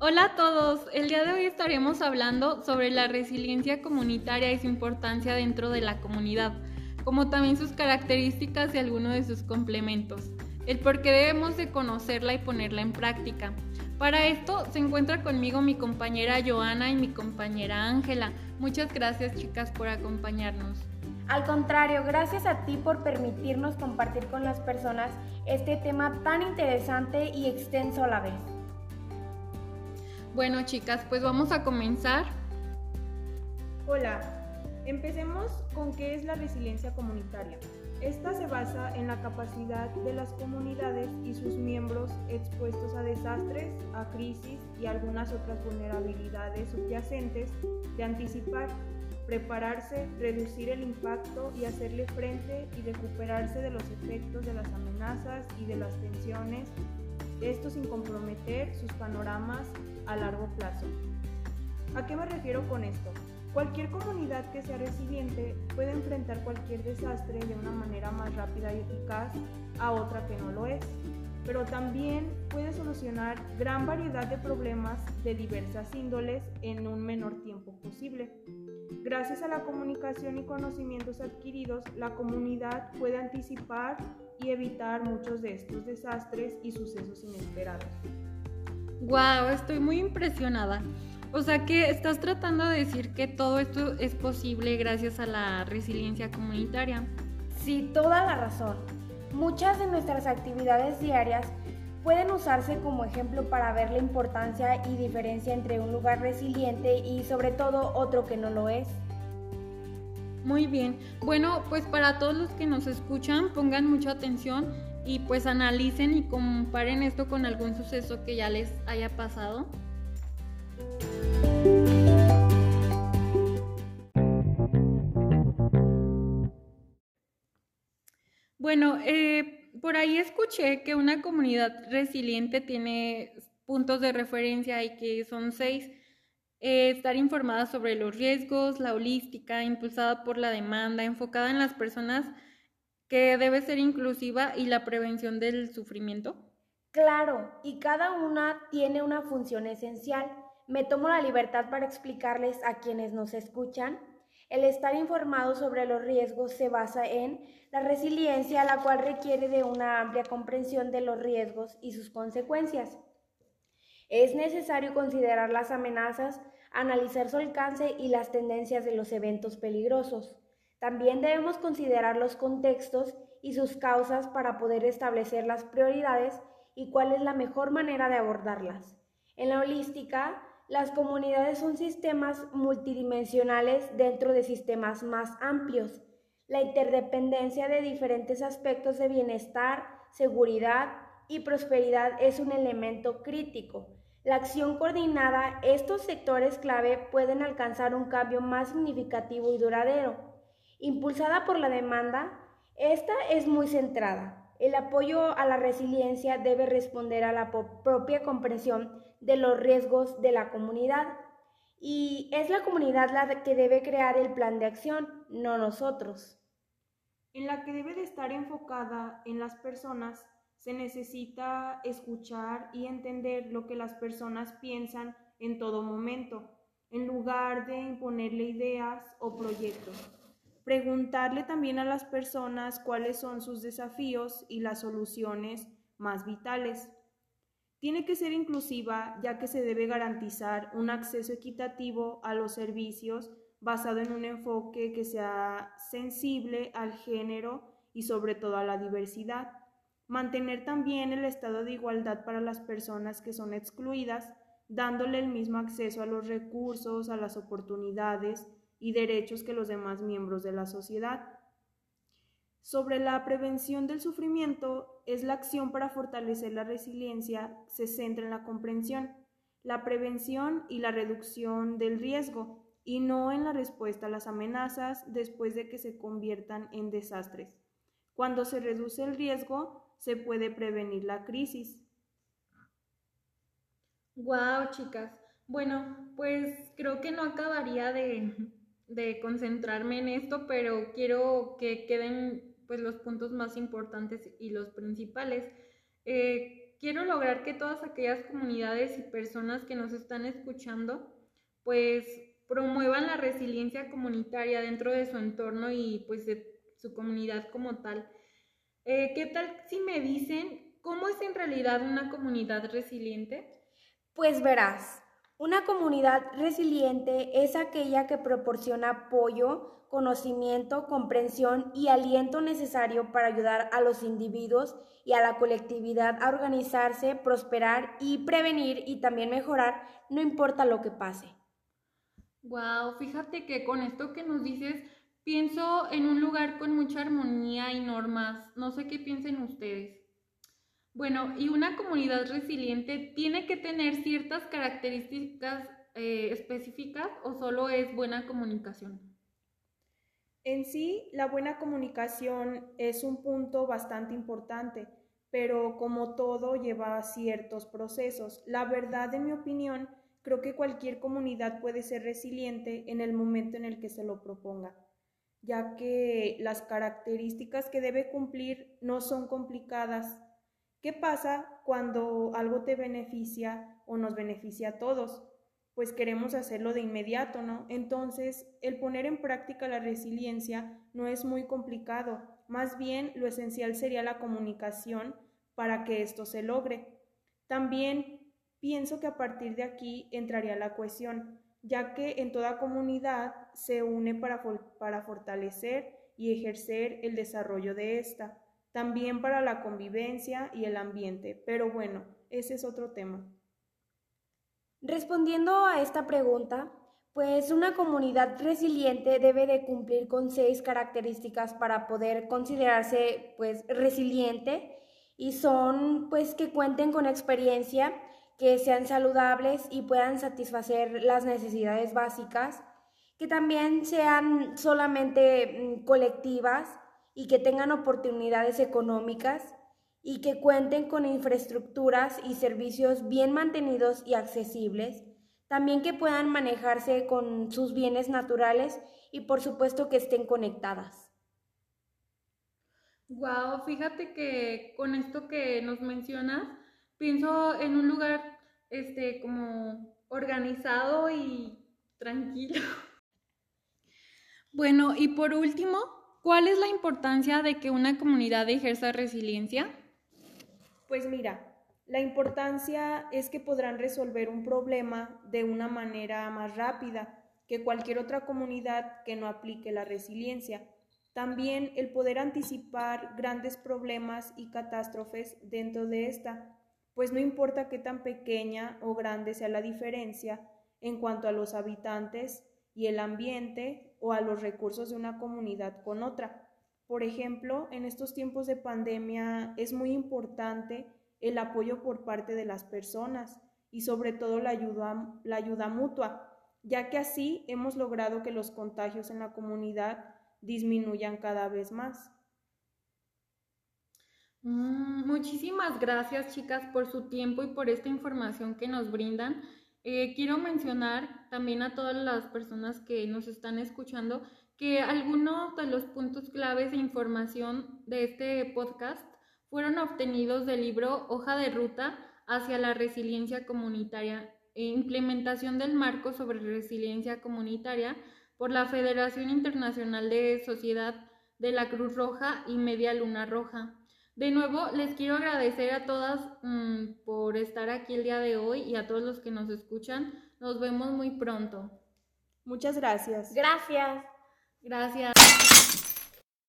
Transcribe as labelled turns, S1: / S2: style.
S1: Hola a todos, el día de hoy estaremos hablando sobre la resiliencia comunitaria y su importancia dentro de la comunidad, como también sus características y algunos de sus complementos, el por qué debemos de conocerla y ponerla en práctica. Para esto se encuentra conmigo mi compañera Joana y mi compañera Ángela. Muchas gracias chicas por acompañarnos.
S2: Al contrario, gracias a ti por permitirnos compartir con las personas este tema tan interesante y extenso a la vez.
S1: Bueno chicas, pues vamos a comenzar.
S3: Hola, empecemos con qué es la resiliencia comunitaria. Esta se basa en la capacidad de las comunidades y sus miembros expuestos a desastres, a crisis y algunas otras vulnerabilidades subyacentes de anticipar, prepararse, reducir el impacto y hacerle frente y recuperarse de los efectos de las amenazas y de las tensiones, esto sin comprometer sus panoramas a largo plazo. ¿A qué me refiero con esto? Cualquier comunidad que sea resiliente puede enfrentar cualquier desastre de una manera más rápida y eficaz a otra que no lo es, pero también puede solucionar gran variedad de problemas de diversas índoles en un menor tiempo posible. Gracias a la comunicación y conocimientos adquiridos, la comunidad puede anticipar y evitar muchos de estos desastres y sucesos inesperados.
S1: Wow, estoy muy impresionada. O sea que estás tratando de decir que todo esto es posible gracias a la resiliencia comunitaria.
S2: Sí, toda la razón. Muchas de nuestras actividades diarias pueden usarse como ejemplo para ver la importancia y diferencia entre un lugar resiliente y sobre todo otro que no lo es.
S1: Muy bien. Bueno, pues para todos los que nos escuchan, pongan mucha atención y pues analicen y comparen esto con algún suceso que ya les haya pasado. Bueno, eh, por ahí escuché que una comunidad resiliente tiene puntos de referencia y que son seis. Eh, estar informada sobre los riesgos, la holística, impulsada por la demanda, enfocada en las personas que debe ser inclusiva y la prevención del sufrimiento.
S2: Claro, y cada una tiene una función esencial. Me tomo la libertad para explicarles a quienes nos escuchan. El estar informado sobre los riesgos se basa en la resiliencia, la cual requiere de una amplia comprensión de los riesgos y sus consecuencias. Es necesario considerar las amenazas, analizar su alcance y las tendencias de los eventos peligrosos. También debemos considerar los contextos y sus causas para poder establecer las prioridades y cuál es la mejor manera de abordarlas. En la holística, las comunidades son sistemas multidimensionales dentro de sistemas más amplios. La interdependencia de diferentes aspectos de bienestar, seguridad y prosperidad es un elemento crítico. La acción coordinada, estos sectores clave pueden alcanzar un cambio más significativo y duradero. Impulsada por la demanda, esta es muy centrada. El apoyo a la resiliencia debe responder a la propia comprensión de los riesgos de la comunidad. Y es la comunidad la que debe crear el plan de acción, no nosotros.
S3: En la que debe de estar enfocada en las personas, se necesita escuchar y entender lo que las personas piensan en todo momento, en lugar de imponerle ideas o proyectos. Preguntarle también a las personas cuáles son sus desafíos y las soluciones más vitales. Tiene que ser inclusiva ya que se debe garantizar un acceso equitativo a los servicios basado en un enfoque que sea sensible al género y sobre todo a la diversidad. Mantener también el estado de igualdad para las personas que son excluidas, dándole el mismo acceso a los recursos, a las oportunidades y derechos que los demás miembros de la sociedad. Sobre la prevención del sufrimiento, es la acción para fortalecer la resiliencia, se centra en la comprensión, la prevención y la reducción del riesgo, y no en la respuesta a las amenazas después de que se conviertan en desastres. Cuando se reduce el riesgo, se puede prevenir la crisis.
S1: Wow, chicas. Bueno, pues creo que no acabaría de, de concentrarme en esto, pero quiero que queden pues los puntos más importantes y los principales. Eh, quiero lograr que todas aquellas comunidades y personas que nos están escuchando, pues promuevan la resiliencia comunitaria dentro de su entorno y pues de su comunidad como tal. Eh, ¿Qué tal si me dicen cómo es en realidad una comunidad resiliente?
S2: Pues verás, una comunidad resiliente es aquella que proporciona apoyo, conocimiento, comprensión y aliento necesario para ayudar a los individuos y a la colectividad a organizarse, prosperar y prevenir y también mejorar, no importa lo que pase.
S1: Wow, fíjate que con esto que nos dices, pienso en un lugar con mucha armonía y normas. No sé qué piensen ustedes. Bueno, y una comunidad resiliente tiene que tener ciertas características eh, específicas o solo es buena comunicación.
S3: En sí, la buena comunicación es un punto bastante importante, pero como todo lleva ciertos procesos. La verdad, en mi opinión, creo que cualquier comunidad puede ser resiliente en el momento en el que se lo proponga, ya que las características que debe cumplir no son complicadas. ¿Qué pasa cuando algo te beneficia o nos beneficia a todos? pues queremos hacerlo de inmediato, ¿no? Entonces, el poner en práctica la resiliencia no es muy complicado, más bien lo esencial sería la comunicación para que esto se logre. También pienso que a partir de aquí entraría la cohesión, ya que en toda comunidad se une para, para fortalecer y ejercer el desarrollo de esta, también para la convivencia y el ambiente, pero bueno, ese es otro tema.
S2: Respondiendo a esta pregunta, pues una comunidad resiliente debe de cumplir con seis características para poder considerarse pues resiliente y son pues que cuenten con experiencia, que sean saludables y puedan satisfacer las necesidades básicas, que también sean solamente mm, colectivas y que tengan oportunidades económicas, y que cuenten con infraestructuras y servicios bien mantenidos y accesibles, también que puedan manejarse con sus bienes naturales y por supuesto que estén conectadas.
S1: Wow, fíjate que con esto que nos mencionas, pienso en un lugar este como organizado y tranquilo. Bueno, y por último, ¿cuál es la importancia de que una comunidad ejerza resiliencia?
S3: Pues mira, la importancia es que podrán resolver un problema de una manera más rápida que cualquier otra comunidad que no aplique la resiliencia. También el poder anticipar grandes problemas y catástrofes dentro de esta, pues no importa qué tan pequeña o grande sea la diferencia en cuanto a los habitantes y el ambiente o a los recursos de una comunidad con otra. Por ejemplo, en estos tiempos de pandemia es muy importante el apoyo por parte de las personas y sobre todo la ayuda, la ayuda mutua, ya que así hemos logrado que los contagios en la comunidad disminuyan cada vez más.
S1: Mm, muchísimas gracias chicas por su tiempo y por esta información que nos brindan. Eh, quiero mencionar también a todas las personas que nos están escuchando que algunos de los puntos claves de información de este podcast fueron obtenidos del libro Hoja de Ruta hacia la resiliencia comunitaria e implementación del marco sobre resiliencia comunitaria por la Federación Internacional de Sociedad de la Cruz Roja y Media Luna Roja. De nuevo, les quiero agradecer a todas mm, por estar aquí el día de hoy y a todos los que nos escuchan. Nos vemos muy pronto.
S3: Muchas gracias.
S2: Gracias.
S1: Gracias.